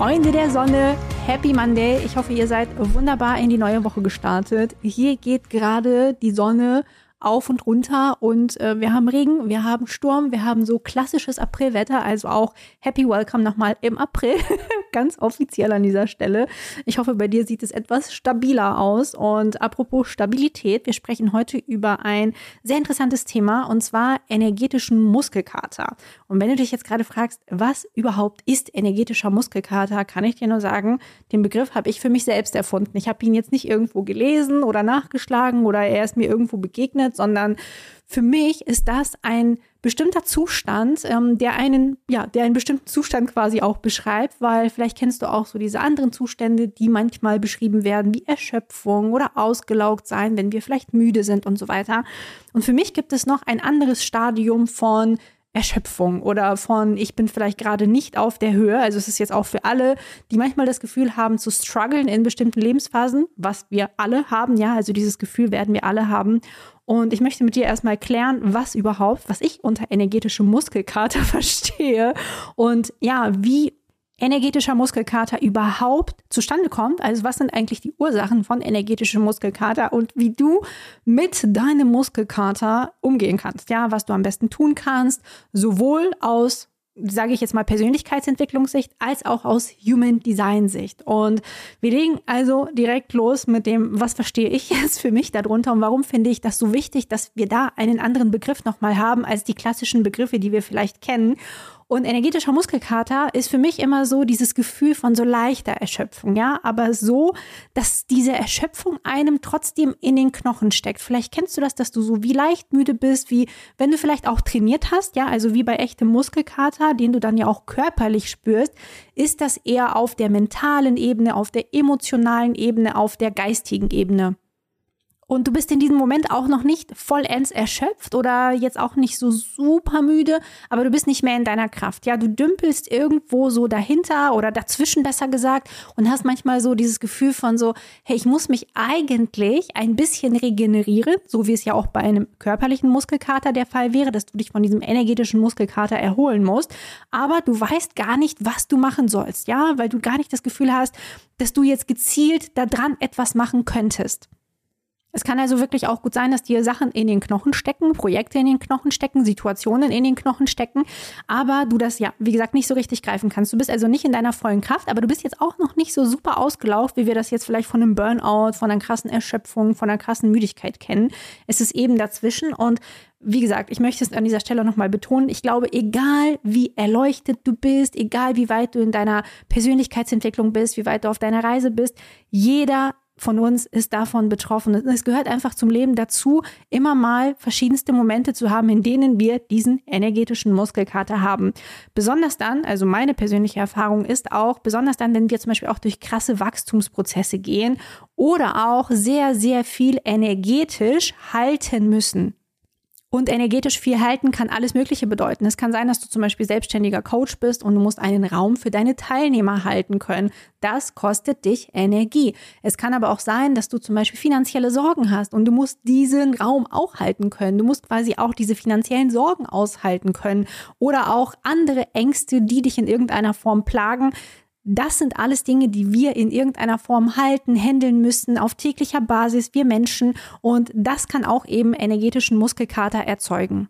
Freunde der Sonne, Happy Monday. Ich hoffe, ihr seid wunderbar in die neue Woche gestartet. Hier geht gerade die Sonne auf und runter und äh, wir haben Regen, wir haben Sturm, wir haben so klassisches Aprilwetter, also auch Happy Welcome nochmal im April, ganz offiziell an dieser Stelle. Ich hoffe, bei dir sieht es etwas stabiler aus und apropos Stabilität, wir sprechen heute über ein sehr interessantes Thema und zwar energetischen Muskelkater. Und wenn du dich jetzt gerade fragst, was überhaupt ist energetischer Muskelkater, kann ich dir nur sagen, den Begriff habe ich für mich selbst erfunden. Ich habe ihn jetzt nicht irgendwo gelesen oder nachgeschlagen oder er ist mir irgendwo begegnet sondern für mich ist das ein bestimmter Zustand, ähm, der einen, ja, der einen bestimmten Zustand quasi auch beschreibt, weil vielleicht kennst du auch so diese anderen Zustände, die manchmal beschrieben werden, wie Erschöpfung oder ausgelaugt sein, wenn wir vielleicht müde sind und so weiter. Und für mich gibt es noch ein anderes Stadium von Erschöpfung oder von ich bin vielleicht gerade nicht auf der Höhe. Also es ist jetzt auch für alle, die manchmal das Gefühl haben zu strugglen in bestimmten Lebensphasen, was wir alle haben, ja, also dieses Gefühl werden wir alle haben. Und ich möchte mit dir erstmal klären, was überhaupt, was ich unter energetische Muskelkater verstehe und ja, wie energetischer Muskelkater überhaupt zustande kommt. Also was sind eigentlich die Ursachen von energetischem Muskelkater und wie du mit deinem Muskelkater umgehen kannst. Ja, was du am besten tun kannst, sowohl aus sage ich jetzt mal Persönlichkeitsentwicklungssicht als auch aus Human Design Sicht. Und wir legen also direkt los mit dem, was verstehe ich jetzt für mich darunter und warum finde ich das so wichtig, dass wir da einen anderen Begriff nochmal haben als die klassischen Begriffe, die wir vielleicht kennen. Und energetischer Muskelkater ist für mich immer so dieses Gefühl von so leichter Erschöpfung, ja, aber so, dass diese Erschöpfung einem trotzdem in den Knochen steckt. Vielleicht kennst du das, dass du so wie leicht müde bist, wie wenn du vielleicht auch trainiert hast, ja, also wie bei echtem Muskelkater, den du dann ja auch körperlich spürst, ist das eher auf der mentalen Ebene, auf der emotionalen Ebene, auf der geistigen Ebene und du bist in diesem Moment auch noch nicht vollends erschöpft oder jetzt auch nicht so super müde, aber du bist nicht mehr in deiner Kraft. Ja, du dümpelst irgendwo so dahinter oder dazwischen besser gesagt und hast manchmal so dieses Gefühl von so, hey, ich muss mich eigentlich ein bisschen regenerieren, so wie es ja auch bei einem körperlichen Muskelkater der Fall wäre, dass du dich von diesem energetischen Muskelkater erholen musst, aber du weißt gar nicht, was du machen sollst, ja, weil du gar nicht das Gefühl hast, dass du jetzt gezielt daran etwas machen könntest. Es kann also wirklich auch gut sein, dass dir Sachen in den Knochen stecken, Projekte in den Knochen stecken, Situationen in den Knochen stecken, aber du das ja, wie gesagt, nicht so richtig greifen kannst. Du bist also nicht in deiner vollen Kraft, aber du bist jetzt auch noch nicht so super ausgelaugt, wie wir das jetzt vielleicht von einem Burnout, von einer krassen Erschöpfung, von einer krassen Müdigkeit kennen. Es ist eben dazwischen und wie gesagt, ich möchte es an dieser Stelle nochmal betonen. Ich glaube, egal wie erleuchtet du bist, egal wie weit du in deiner Persönlichkeitsentwicklung bist, wie weit du auf deiner Reise bist, jeder von uns ist davon betroffen. Es gehört einfach zum Leben dazu, immer mal verschiedenste Momente zu haben, in denen wir diesen energetischen Muskelkater haben. Besonders dann, also meine persönliche Erfahrung ist auch, besonders dann, wenn wir zum Beispiel auch durch krasse Wachstumsprozesse gehen oder auch sehr, sehr viel energetisch halten müssen. Und energetisch viel halten kann alles Mögliche bedeuten. Es kann sein, dass du zum Beispiel selbstständiger Coach bist und du musst einen Raum für deine Teilnehmer halten können. Das kostet dich Energie. Es kann aber auch sein, dass du zum Beispiel finanzielle Sorgen hast und du musst diesen Raum auch halten können. Du musst quasi auch diese finanziellen Sorgen aushalten können oder auch andere Ängste, die dich in irgendeiner Form plagen. Das sind alles Dinge, die wir in irgendeiner Form halten, handeln müssen auf täglicher Basis, wir Menschen. Und das kann auch eben energetischen Muskelkater erzeugen.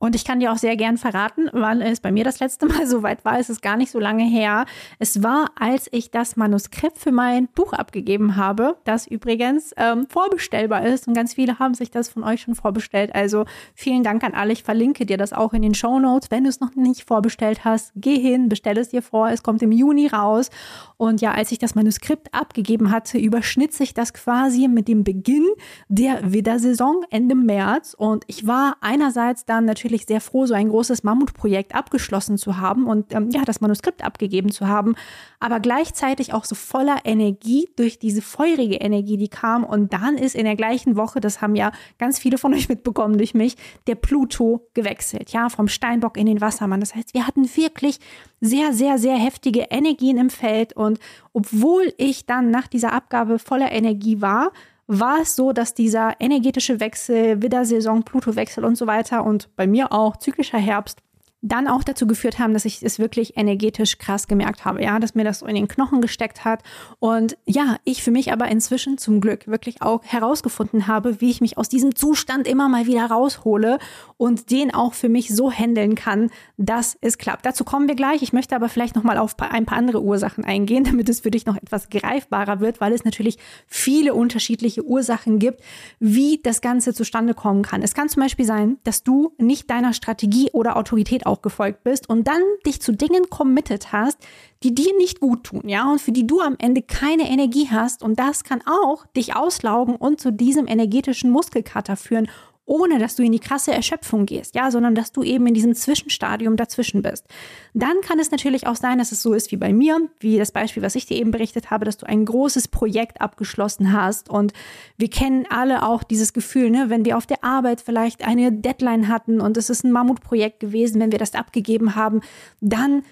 Und ich kann dir auch sehr gern verraten, wann es bei mir das letzte Mal so weit war. Es ist gar nicht so lange her. Es war, als ich das Manuskript für mein Buch abgegeben habe, das übrigens ähm, vorbestellbar ist. Und ganz viele haben sich das von euch schon vorbestellt. Also vielen Dank an alle. Ich verlinke dir das auch in den Show Notes. Wenn du es noch nicht vorbestellt hast, geh hin, bestell es dir vor. Es kommt im Juni raus. Und ja, als ich das Manuskript abgegeben hatte, überschnitt sich das quasi mit dem Beginn der Widdersaison Ende März. Und ich war einerseits dann natürlich natürlich sehr froh, so ein großes Mammutprojekt abgeschlossen zu haben und ähm, ja, das Manuskript abgegeben zu haben, aber gleichzeitig auch so voller Energie durch diese feurige Energie, die kam. Und dann ist in der gleichen Woche, das haben ja ganz viele von euch mitbekommen durch mich, der Pluto gewechselt, ja, vom Steinbock in den Wassermann. Das heißt, wir hatten wirklich sehr, sehr, sehr heftige Energien im Feld. Und obwohl ich dann nach dieser Abgabe voller Energie war, war es so, dass dieser energetische Wechsel, Widdersaison, Pluto-Wechsel und so weiter und bei mir auch zyklischer Herbst dann auch dazu geführt haben, dass ich es wirklich energetisch krass gemerkt habe, ja, dass mir das so in den Knochen gesteckt hat und ja, ich für mich aber inzwischen zum Glück wirklich auch herausgefunden habe, wie ich mich aus diesem Zustand immer mal wieder raushole und den auch für mich so handeln kann, dass es klappt. Dazu kommen wir gleich. Ich möchte aber vielleicht noch mal auf ein paar andere Ursachen eingehen, damit es für dich noch etwas greifbarer wird, weil es natürlich viele unterschiedliche Ursachen gibt, wie das Ganze zustande kommen kann. Es kann zum Beispiel sein, dass du nicht deiner Strategie oder Autorität auch gefolgt bist und dann dich zu Dingen committed hast, die dir nicht gut tun, ja, und für die du am Ende keine Energie hast. Und das kann auch dich auslaugen und zu diesem energetischen Muskelkater führen ohne dass du in die krasse Erschöpfung gehst, ja, sondern dass du eben in diesem Zwischenstadium dazwischen bist. Dann kann es natürlich auch sein, dass es so ist wie bei mir, wie das Beispiel, was ich dir eben berichtet habe, dass du ein großes Projekt abgeschlossen hast und wir kennen alle auch dieses Gefühl, ne, wenn wir auf der Arbeit vielleicht eine Deadline hatten und es ist ein Mammutprojekt gewesen, wenn wir das abgegeben haben, dann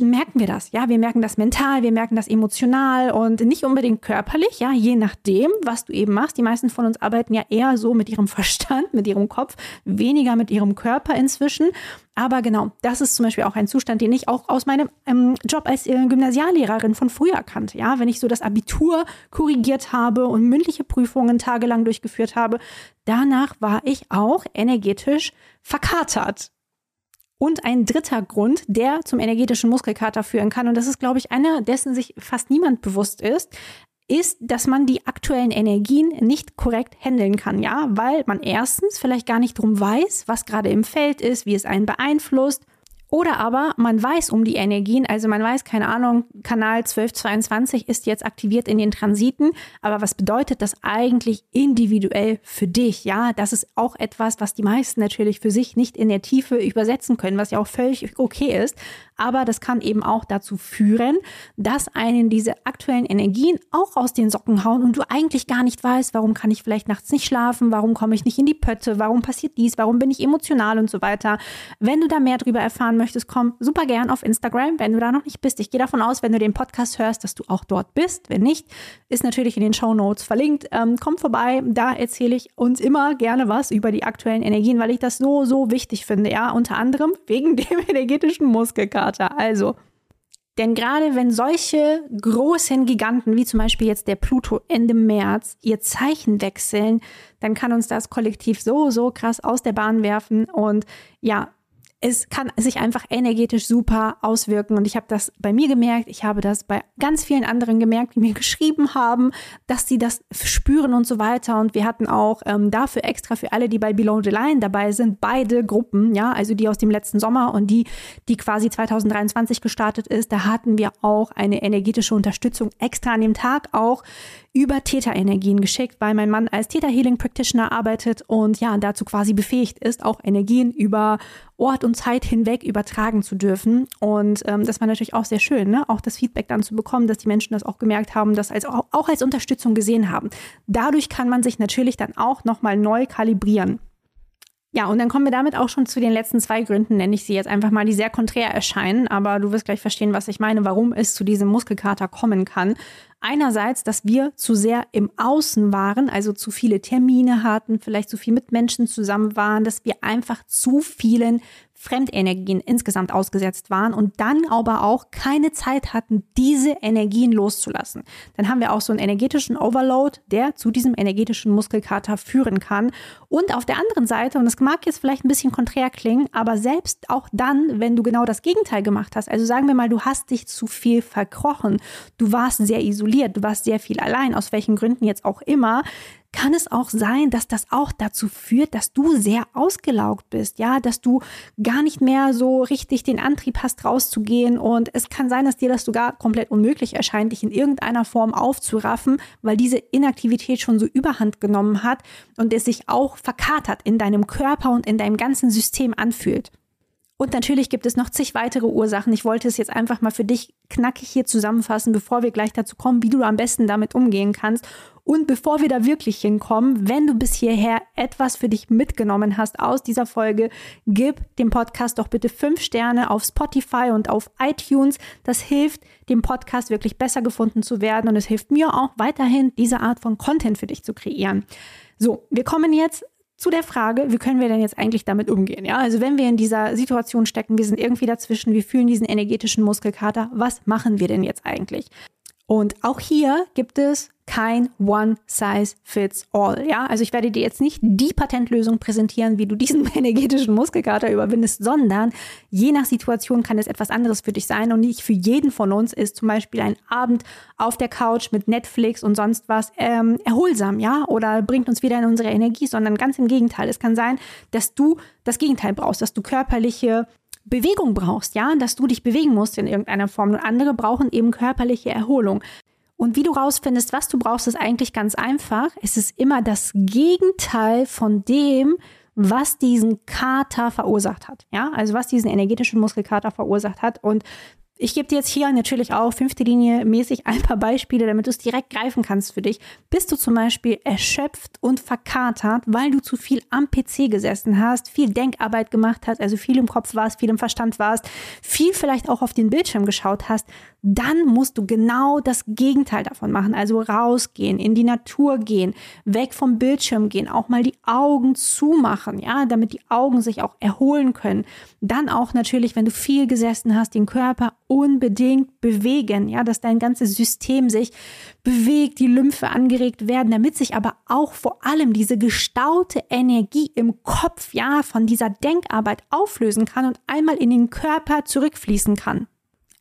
merken wir das. Ja, wir merken das mental, wir merken das emotional und nicht unbedingt körperlich. Ja, je nachdem, was du eben machst. Die meisten von uns arbeiten ja eher so mit ihrem Verstand, mit ihrem Kopf, weniger mit ihrem Körper inzwischen. Aber genau, das ist zum Beispiel auch ein Zustand, den ich auch aus meinem ähm, Job als äh, Gymnasiallehrerin von früher kannte. Ja, wenn ich so das Abitur korrigiert habe und mündliche Prüfungen tagelang durchgeführt habe, danach war ich auch energetisch verkatert. Und ein dritter Grund, der zum energetischen Muskelkater führen kann, und das ist, glaube ich, einer, dessen sich fast niemand bewusst ist, ist, dass man die aktuellen Energien nicht korrekt handeln kann, ja, weil man erstens vielleicht gar nicht drum weiß, was gerade im Feld ist, wie es einen beeinflusst oder aber man weiß um die Energien, also man weiß, keine Ahnung, Kanal 1222 ist jetzt aktiviert in den Transiten, aber was bedeutet das eigentlich individuell für dich? Ja, das ist auch etwas, was die meisten natürlich für sich nicht in der Tiefe übersetzen können, was ja auch völlig okay ist aber das kann eben auch dazu führen, dass einen diese aktuellen Energien auch aus den Socken hauen und du eigentlich gar nicht weißt, warum kann ich vielleicht nachts nicht schlafen, warum komme ich nicht in die Pötte, warum passiert dies, warum bin ich emotional und so weiter. Wenn du da mehr darüber erfahren möchtest, komm super gern auf Instagram, wenn du da noch nicht bist. Ich gehe davon aus, wenn du den Podcast hörst, dass du auch dort bist. Wenn nicht, ist natürlich in den Show Notes verlinkt. Ähm, komm vorbei, da erzähle ich uns immer gerne was über die aktuellen Energien, weil ich das so, so wichtig finde. Ja, unter anderem wegen dem energetischen Muskelkater. Vater. Also, denn gerade wenn solche großen Giganten, wie zum Beispiel jetzt der Pluto Ende März, ihr Zeichen wechseln, dann kann uns das kollektiv so, so krass aus der Bahn werfen. Und ja, es kann sich einfach energetisch super auswirken. Und ich habe das bei mir gemerkt, ich habe das bei ganz vielen anderen gemerkt, die mir geschrieben haben, dass sie das spüren und so weiter. Und wir hatten auch ähm, dafür extra für alle, die bei Below the Line dabei sind, beide Gruppen, ja, also die aus dem letzten Sommer und die, die quasi 2023 gestartet ist, da hatten wir auch eine energetische Unterstützung extra an dem Tag auch über Täterenergien geschickt, weil mein Mann als Theta Healing Practitioner arbeitet und ja, dazu quasi befähigt ist, auch Energien über Ort und Zeit hinweg übertragen zu dürfen. Und ähm, das war natürlich auch sehr schön, ne? auch das Feedback dann zu bekommen, dass die Menschen das auch gemerkt haben, das als, auch als Unterstützung gesehen haben. Dadurch kann man sich natürlich dann auch nochmal neu kalibrieren. Ja, und dann kommen wir damit auch schon zu den letzten zwei Gründen, nenne ich sie jetzt einfach mal, die sehr konträr erscheinen, aber du wirst gleich verstehen, was ich meine, warum es zu diesem Muskelkater kommen kann. Einerseits, dass wir zu sehr im Außen waren, also zu viele Termine hatten, vielleicht zu viel mit Menschen zusammen waren, dass wir einfach zu vielen Fremdenergien insgesamt ausgesetzt waren und dann aber auch keine Zeit hatten, diese Energien loszulassen. Dann haben wir auch so einen energetischen Overload, der zu diesem energetischen Muskelkater führen kann. Und auf der anderen Seite, und das mag jetzt vielleicht ein bisschen konträr klingen, aber selbst auch dann, wenn du genau das Gegenteil gemacht hast, also sagen wir mal, du hast dich zu viel verkrochen, du warst sehr isoliert, du warst sehr viel allein, aus welchen Gründen jetzt auch immer, kann es auch sein, dass das auch dazu führt, dass du sehr ausgelaugt bist, ja, dass du gar nicht mehr so richtig den Antrieb hast, rauszugehen und es kann sein, dass dir das sogar komplett unmöglich erscheint, dich in irgendeiner Form aufzuraffen, weil diese Inaktivität schon so überhand genommen hat und es sich auch verkatert in deinem Körper und in deinem ganzen System anfühlt. Und natürlich gibt es noch zig weitere Ursachen. Ich wollte es jetzt einfach mal für dich knackig hier zusammenfassen, bevor wir gleich dazu kommen, wie du am besten damit umgehen kannst. Und bevor wir da wirklich hinkommen, wenn du bis hierher etwas für dich mitgenommen hast aus dieser Folge, gib dem Podcast doch bitte fünf Sterne auf Spotify und auf iTunes. Das hilft, dem Podcast wirklich besser gefunden zu werden und es hilft mir auch weiterhin, diese Art von Content für dich zu kreieren. So, wir kommen jetzt zu der Frage, wie können wir denn jetzt eigentlich damit umgehen? Ja, also wenn wir in dieser Situation stecken, wir sind irgendwie dazwischen, wir fühlen diesen energetischen Muskelkater, was machen wir denn jetzt eigentlich? Und auch hier gibt es kein One Size Fits All. Ja, also ich werde dir jetzt nicht die Patentlösung präsentieren, wie du diesen energetischen Muskelkater überwindest, sondern je nach Situation kann es etwas anderes für dich sein und nicht für jeden von uns ist zum Beispiel ein Abend auf der Couch mit Netflix und sonst was ähm, erholsam, ja, oder bringt uns wieder in unsere Energie, sondern ganz im Gegenteil. Es kann sein, dass du das Gegenteil brauchst, dass du körperliche Bewegung brauchst, ja, dass du dich bewegen musst in irgendeiner Form. Und andere brauchen eben körperliche Erholung. Und wie du rausfindest, was du brauchst, ist eigentlich ganz einfach. Es ist immer das Gegenteil von dem, was diesen Kater verursacht hat. Ja, also was diesen energetischen Muskelkater verursacht hat. Und ich gebe dir jetzt hier natürlich auch fünfte Linie mäßig ein paar Beispiele, damit du es direkt greifen kannst für dich. Bist du zum Beispiel erschöpft und verkatert, weil du zu viel am PC gesessen hast, viel Denkarbeit gemacht hast, also viel im Kopf warst, viel im Verstand warst, viel vielleicht auch auf den Bildschirm geschaut hast, dann musst du genau das Gegenteil davon machen. Also rausgehen, in die Natur gehen, weg vom Bildschirm gehen, auch mal die Augen zumachen, ja, damit die Augen sich auch erholen können. Dann auch natürlich, wenn du viel gesessen hast, den Körper unbedingt bewegen, ja, dass dein ganzes System sich bewegt, die Lymphe angeregt werden, damit sich aber auch vor allem diese gestaute Energie im Kopf, ja, von dieser Denkarbeit auflösen kann und einmal in den Körper zurückfließen kann.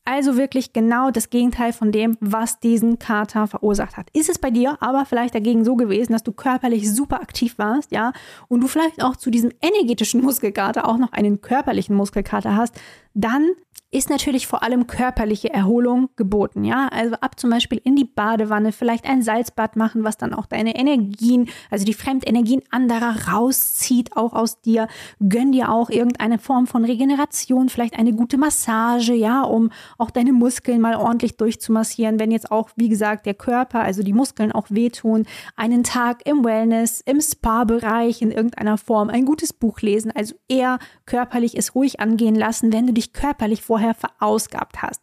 Also wirklich genau das Gegenteil von dem, was diesen Kater verursacht hat. Ist es bei dir aber vielleicht dagegen so gewesen, dass du körperlich super aktiv warst, ja, und du vielleicht auch zu diesem energetischen Muskelkater auch noch einen körperlichen Muskelkater hast, dann ist natürlich vor allem körperliche Erholung geboten. Ja, also ab zum Beispiel in die Badewanne, vielleicht ein Salzbad machen, was dann auch deine Energien, also die Fremdenergien anderer rauszieht, auch aus dir. Gönn dir auch irgendeine Form von Regeneration, vielleicht eine gute Massage, ja, um auch deine Muskeln mal ordentlich durchzumassieren. Wenn jetzt auch, wie gesagt, der Körper, also die Muskeln auch wehtun, einen Tag im Wellness, im Spa-Bereich in irgendeiner Form, ein gutes Buch lesen, also eher körperlich es ruhig angehen lassen, wenn du dich körperlich vorher vorher verausgabt hast.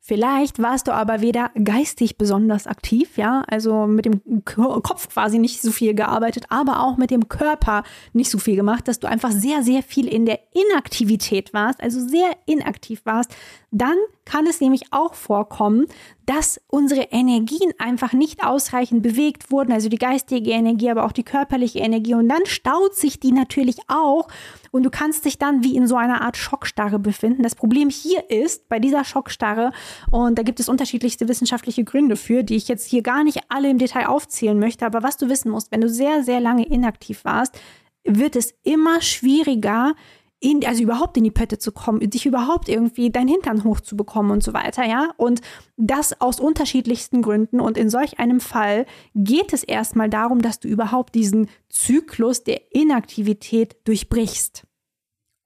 Vielleicht warst du aber weder geistig besonders aktiv, ja, also mit dem Kopf quasi nicht so viel gearbeitet, aber auch mit dem Körper nicht so viel gemacht, dass du einfach sehr, sehr viel in der Inaktivität warst, also sehr inaktiv warst, dann kann es nämlich auch vorkommen, dass unsere Energien einfach nicht ausreichend bewegt wurden, also die geistige Energie, aber auch die körperliche Energie. Und dann staut sich die natürlich auch und du kannst dich dann wie in so einer Art Schockstarre befinden. Das Problem hier ist, bei dieser Schockstarre, und da gibt es unterschiedlichste wissenschaftliche Gründe für, die ich jetzt hier gar nicht alle im Detail aufzählen möchte, aber was du wissen musst, wenn du sehr, sehr lange inaktiv warst, wird es immer schwieriger, in, also überhaupt in die Pötte zu kommen, dich überhaupt irgendwie dein Hintern hochzubekommen und so weiter, ja. Und das aus unterschiedlichsten Gründen. Und in solch einem Fall geht es erstmal darum, dass du überhaupt diesen Zyklus der Inaktivität durchbrichst.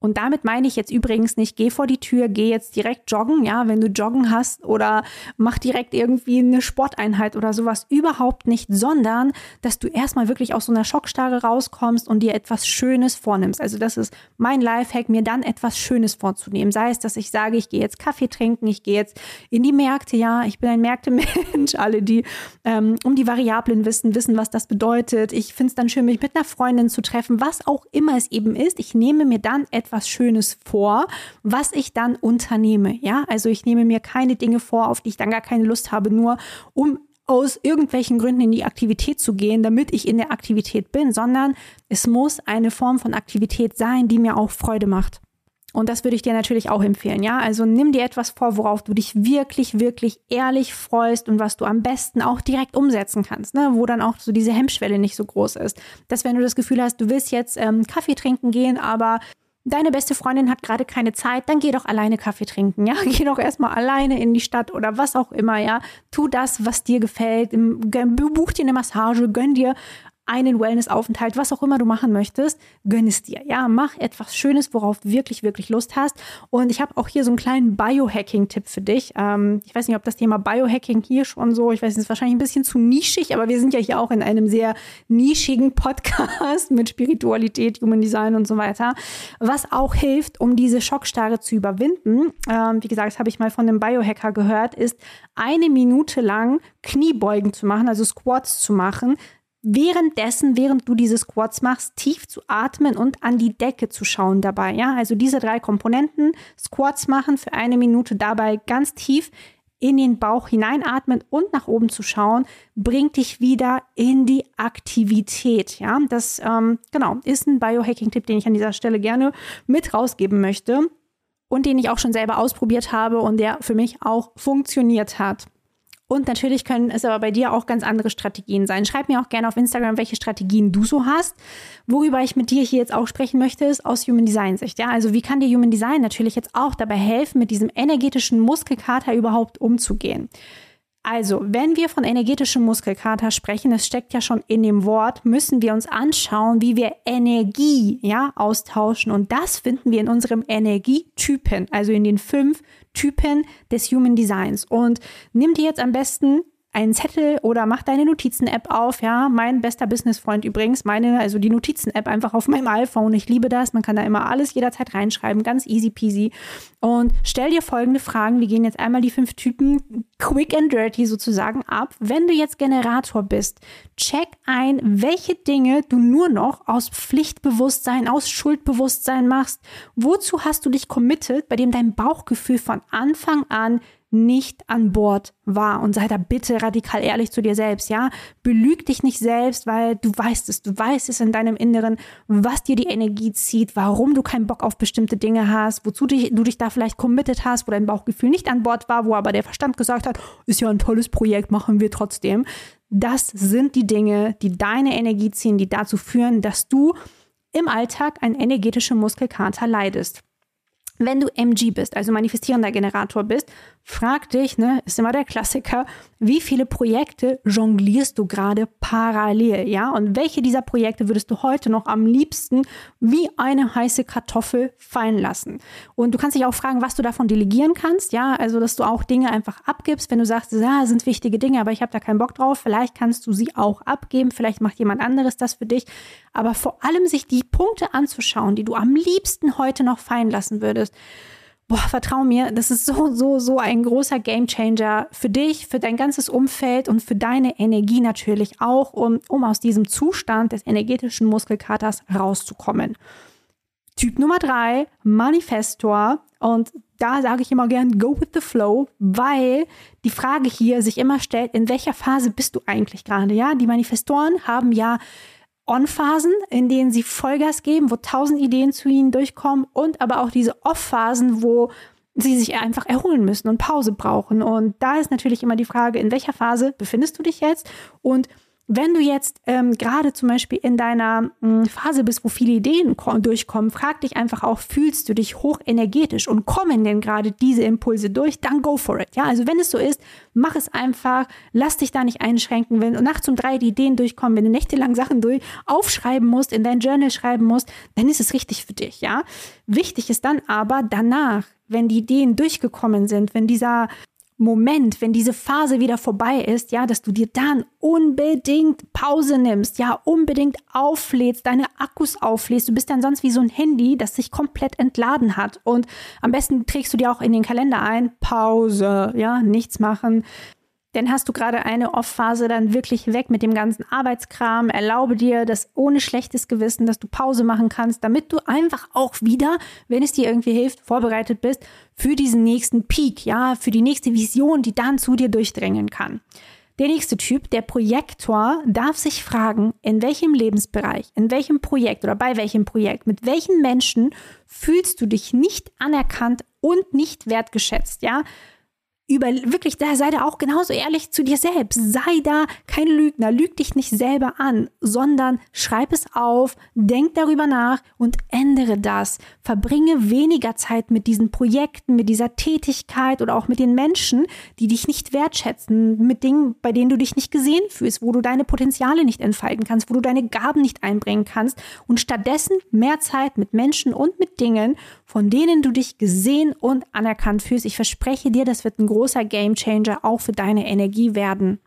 Und damit meine ich jetzt übrigens nicht, geh vor die Tür, geh jetzt direkt joggen, ja, wenn du joggen hast oder mach direkt irgendwie eine Sporteinheit oder sowas, überhaupt nicht, sondern dass du erstmal wirklich aus so einer Schockstarre rauskommst und dir etwas Schönes vornimmst. Also das ist mein Lifehack, mir dann etwas Schönes vorzunehmen. Sei es, dass ich sage, ich gehe jetzt Kaffee trinken, ich gehe jetzt in die Märkte, ja, ich bin ein Märktemensch, alle, die ähm, um die Variablen wissen, wissen, was das bedeutet. Ich finde es dann schön, mich mit einer Freundin zu treffen, was auch immer es eben ist. Ich nehme mir dann etwas etwas Schönes vor, was ich dann unternehme. Ja, also ich nehme mir keine Dinge vor, auf die ich dann gar keine Lust habe, nur um aus irgendwelchen Gründen in die Aktivität zu gehen, damit ich in der Aktivität bin, sondern es muss eine Form von Aktivität sein, die mir auch Freude macht. Und das würde ich dir natürlich auch empfehlen, ja. Also nimm dir etwas vor, worauf du dich wirklich, wirklich ehrlich freust und was du am besten auch direkt umsetzen kannst, ne? wo dann auch so diese Hemmschwelle nicht so groß ist. Dass wenn du das Gefühl hast, du willst jetzt ähm, Kaffee trinken gehen, aber deine beste Freundin hat gerade keine Zeit, dann geh doch alleine Kaffee trinken, ja. Geh doch erstmal alleine in die Stadt oder was auch immer, ja. Tu das, was dir gefällt. Buch dir eine Massage, gönn dir einen Wellness-Aufenthalt, was auch immer du machen möchtest, gönn es dir. Ja, mach etwas Schönes, worauf du wirklich, wirklich Lust hast. Und ich habe auch hier so einen kleinen Biohacking-Tipp für dich. Ähm, ich weiß nicht, ob das Thema Biohacking hier schon so, ich weiß, es ist wahrscheinlich ein bisschen zu nischig, aber wir sind ja hier auch in einem sehr nischigen Podcast mit Spiritualität, Human Design und so weiter. Was auch hilft, um diese Schockstarre zu überwinden, ähm, wie gesagt, das habe ich mal von einem Biohacker gehört, ist eine Minute lang Kniebeugen zu machen, also Squats zu machen, währenddessen, während du diese Squats machst, tief zu atmen und an die Decke zu schauen dabei. Ja, also diese drei Komponenten, Squats machen für eine Minute dabei ganz tief in den Bauch hineinatmen und nach oben zu schauen, bringt dich wieder in die Aktivität. Ja, das ähm, genau ist ein Biohacking-Tipp, den ich an dieser Stelle gerne mit rausgeben möchte und den ich auch schon selber ausprobiert habe und der für mich auch funktioniert hat. Und natürlich können es aber bei dir auch ganz andere Strategien sein. Schreib mir auch gerne auf Instagram, welche Strategien du so hast. Worüber ich mit dir hier jetzt auch sprechen möchte, ist aus Human Design Sicht. Ja, also wie kann dir Human Design natürlich jetzt auch dabei helfen, mit diesem energetischen Muskelkater überhaupt umzugehen? Also, wenn wir von energetischem Muskelkater sprechen, es steckt ja schon in dem Wort, müssen wir uns anschauen, wie wir Energie, ja, austauschen. Und das finden wir in unserem Energietypen, also in den fünf Typen des Human Designs. Und nimm dir jetzt am besten einen Zettel oder mach deine Notizen-App auf. Ja, mein bester Business-Freund übrigens, meine, also die Notizen-App einfach auf meinem iPhone. Ich liebe das. Man kann da immer alles jederzeit reinschreiben, ganz easy peasy. Und stell dir folgende Fragen. Wir gehen jetzt einmal die fünf Typen quick and dirty sozusagen ab. Wenn du jetzt Generator bist, check ein, welche Dinge du nur noch aus Pflichtbewusstsein, aus Schuldbewusstsein machst. Wozu hast du dich committed, bei dem dein Bauchgefühl von Anfang an nicht an Bord war. Und sei da bitte radikal ehrlich zu dir selbst, ja? Belüg dich nicht selbst, weil du weißt es, du weißt es in deinem Inneren, was dir die Energie zieht, warum du keinen Bock auf bestimmte Dinge hast, wozu dich, du dich da vielleicht committed hast, wo dein Bauchgefühl nicht an Bord war, wo aber der Verstand gesagt hat, ist ja ein tolles Projekt, machen wir trotzdem. Das sind die Dinge, die deine Energie ziehen, die dazu führen, dass du im Alltag ein energetischer Muskelkater leidest. Wenn du MG bist, also manifestierender Generator bist, frag dich, ne, ist immer der Klassiker, wie viele Projekte jonglierst du gerade parallel, ja? Und welche dieser Projekte würdest du heute noch am liebsten wie eine heiße Kartoffel fallen lassen? Und du kannst dich auch fragen, was du davon delegieren kannst, ja? Also, dass du auch Dinge einfach abgibst, wenn du sagst, ja, sind wichtige Dinge, aber ich habe da keinen Bock drauf, vielleicht kannst du sie auch abgeben, vielleicht macht jemand anderes das für dich, aber vor allem sich die Punkte anzuschauen, die du am liebsten heute noch fallen lassen würdest boah, vertrau mir, das ist so, so, so ein großer Gamechanger für dich, für dein ganzes Umfeld und für deine Energie natürlich auch, um, um aus diesem Zustand des energetischen Muskelkaters rauszukommen. Typ Nummer drei, Manifestor. Und da sage ich immer gern, go with the flow, weil die Frage hier sich immer stellt, in welcher Phase bist du eigentlich gerade? Ja, die Manifestoren haben ja On-Phasen, in denen sie Vollgas geben, wo tausend Ideen zu ihnen durchkommen und aber auch diese Off-Phasen, wo sie sich einfach erholen müssen und Pause brauchen. Und da ist natürlich immer die Frage, in welcher Phase befindest du dich jetzt und wenn du jetzt ähm, gerade zum Beispiel in deiner mh, hm, Phase bist, wo viele Ideen durchkommen, frag dich einfach auch, fühlst du dich hochenergetisch und kommen denn gerade diese Impulse durch, dann go for it. Ja, also wenn es so ist, mach es einfach, lass dich da nicht einschränken. Wenn nachts um drei die Ideen durchkommen, wenn du nächtelang Sachen durch aufschreiben musst, in dein Journal schreiben musst, dann ist es richtig für dich. Ja, wichtig ist dann aber danach, wenn die Ideen durchgekommen sind, wenn dieser Moment, wenn diese Phase wieder vorbei ist, ja, dass du dir dann unbedingt Pause nimmst, ja, unbedingt auflädst, deine Akkus auflädst. Du bist dann sonst wie so ein Handy, das sich komplett entladen hat. Und am besten trägst du dir auch in den Kalender ein, Pause, ja, nichts machen. Denn hast du gerade eine Off-Phase dann wirklich weg mit dem ganzen Arbeitskram. Erlaube dir das ohne schlechtes Gewissen, dass du Pause machen kannst, damit du einfach auch wieder, wenn es dir irgendwie hilft, vorbereitet bist für diesen nächsten Peak, ja, für die nächste Vision, die dann zu dir durchdrängen kann. Der nächste Typ, der Projektor, darf sich fragen, in welchem Lebensbereich, in welchem Projekt oder bei welchem Projekt, mit welchen Menschen fühlst du dich nicht anerkannt und nicht wertgeschätzt, ja? Über wirklich, da sei da auch genauso ehrlich zu dir selbst. Sei da kein Lügner, lüg dich nicht selber an, sondern schreib es auf, denk darüber nach und ändere das. Verbringe weniger Zeit mit diesen Projekten, mit dieser Tätigkeit oder auch mit den Menschen, die dich nicht wertschätzen, mit Dingen, bei denen du dich nicht gesehen fühlst, wo du deine Potenziale nicht entfalten kannst, wo du deine Gaben nicht einbringen kannst und stattdessen mehr Zeit mit Menschen und mit Dingen, von denen du dich gesehen und anerkannt fühlst. Ich verspreche dir, das wird ein großer Gamechanger auch für deine Energie werden.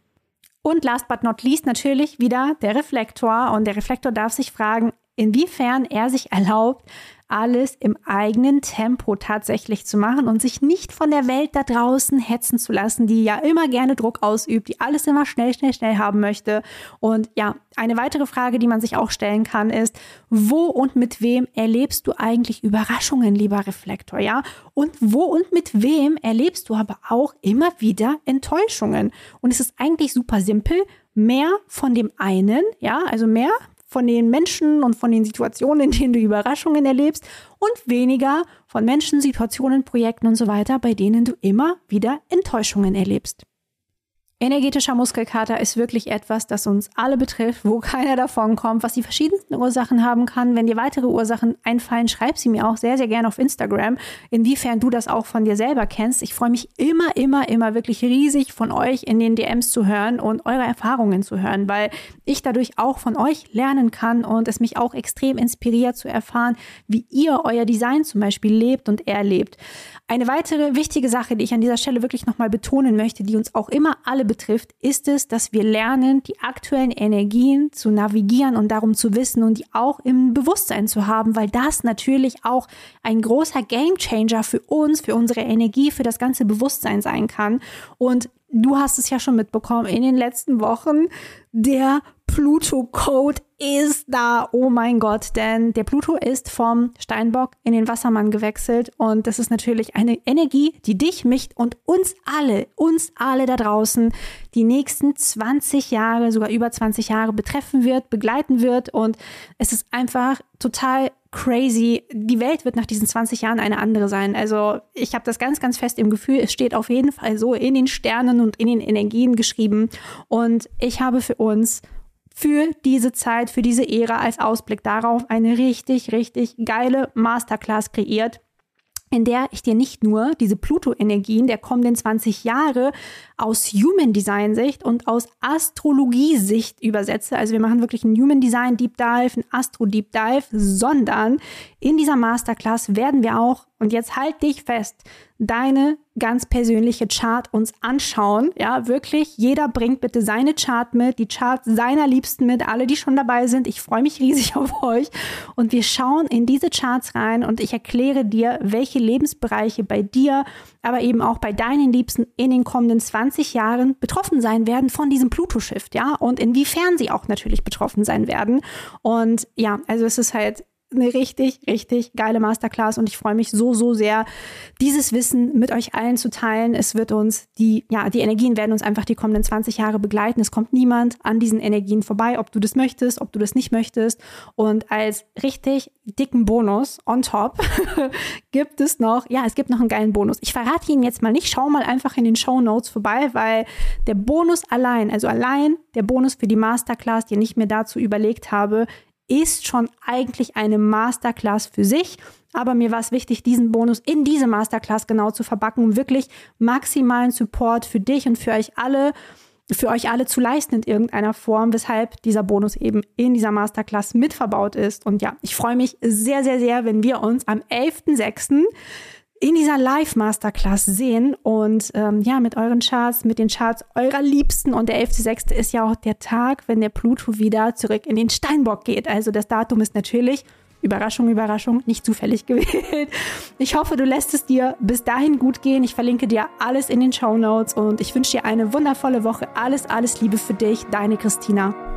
Und last but not least natürlich wieder der Reflektor. Und der Reflektor darf sich fragen, inwiefern er sich erlaubt, alles im eigenen Tempo tatsächlich zu machen und sich nicht von der Welt da draußen hetzen zu lassen, die ja immer gerne Druck ausübt, die alles immer schnell, schnell, schnell haben möchte. Und ja, eine weitere Frage, die man sich auch stellen kann, ist, wo und mit wem erlebst du eigentlich Überraschungen, lieber Reflektor, ja? Und wo und mit wem erlebst du aber auch immer wieder Enttäuschungen? Und es ist eigentlich super simpel, mehr von dem einen, ja, also mehr von den Menschen und von den Situationen, in denen du Überraschungen erlebst und weniger von Menschen, Situationen, Projekten und so weiter, bei denen du immer wieder Enttäuschungen erlebst. Energetischer Muskelkater ist wirklich etwas, das uns alle betrifft, wo keiner davon kommt, was die verschiedensten Ursachen haben kann. Wenn dir weitere Ursachen einfallen, schreib sie mir auch sehr, sehr gerne auf Instagram, inwiefern du das auch von dir selber kennst. Ich freue mich immer, immer, immer wirklich riesig von euch in den DMs zu hören und eure Erfahrungen zu hören, weil ich dadurch auch von euch lernen kann und es mich auch extrem inspiriert zu erfahren, wie ihr euer Design zum Beispiel lebt und erlebt. Eine weitere wichtige Sache, die ich an dieser Stelle wirklich nochmal betonen möchte, die uns auch immer alle betrifft, ist es, dass wir lernen, die aktuellen Energien zu navigieren und darum zu wissen und die auch im Bewusstsein zu haben, weil das natürlich auch ein großer Gamechanger für uns, für unsere Energie, für das ganze Bewusstsein sein kann. Und du hast es ja schon mitbekommen in den letzten Wochen, der Pluto-Code ist da. Oh mein Gott, denn der Pluto ist vom Steinbock in den Wassermann gewechselt und das ist natürlich eine Energie, die dich, mich und uns alle, uns alle da draußen die nächsten 20 Jahre, sogar über 20 Jahre betreffen wird, begleiten wird und es ist einfach total crazy. Die Welt wird nach diesen 20 Jahren eine andere sein. Also ich habe das ganz, ganz fest im Gefühl, es steht auf jeden Fall so in den Sternen und in den Energien geschrieben und ich habe für uns für diese Zeit, für diese Ära als Ausblick darauf eine richtig, richtig geile Masterclass kreiert in der ich dir nicht nur diese Pluto-Energien der kommenden 20 Jahre aus Human Design Sicht und aus Astrologie Sicht übersetze. Also wir machen wirklich einen Human Design Deep Dive, einen Astro Deep Dive, sondern in dieser Masterclass werden wir auch, und jetzt halt dich fest, deine ganz persönliche Chart uns anschauen. Ja, wirklich, jeder bringt bitte seine Chart mit, die Chart seiner Liebsten mit, alle, die schon dabei sind. Ich freue mich riesig auf euch. Und wir schauen in diese Charts rein und ich erkläre dir, welche Lebensbereiche bei dir, aber eben auch bei deinen Liebsten in den kommenden 20 Jahren betroffen sein werden von diesem Pluto-Shift, ja, und inwiefern sie auch natürlich betroffen sein werden. Und ja, also es ist halt eine richtig, richtig geile Masterclass und ich freue mich so, so sehr, dieses Wissen mit euch allen zu teilen. Es wird uns, die, ja, die Energien werden uns einfach die kommenden 20 Jahre begleiten. Es kommt niemand an diesen Energien vorbei, ob du das möchtest, ob du das nicht möchtest. Und als richtig dicken Bonus on top gibt es noch, ja, es gibt noch einen geilen Bonus. Ich verrate ihn jetzt mal nicht. Schau mal einfach in den Show Notes vorbei, weil der Bonus allein, also allein der Bonus für die Masterclass, den ich mir dazu überlegt habe, ist schon eigentlich eine Masterclass für sich. Aber mir war es wichtig, diesen Bonus in diese Masterclass genau zu verbacken, um wirklich maximalen Support für dich und für euch alle, für euch alle zu leisten in irgendeiner Form, weshalb dieser Bonus eben in dieser Masterclass mit verbaut ist. Und ja, ich freue mich sehr, sehr, sehr, wenn wir uns am 11.06 in dieser Live-Masterclass sehen und ähm, ja, mit euren Charts, mit den Charts eurer Liebsten. Und der 11.06. ist ja auch der Tag, wenn der Pluto wieder zurück in den Steinbock geht. Also das Datum ist natürlich, Überraschung, Überraschung, nicht zufällig gewählt. Ich hoffe, du lässt es dir bis dahin gut gehen. Ich verlinke dir alles in den Show Notes und ich wünsche dir eine wundervolle Woche. Alles, alles Liebe für dich, deine Christina.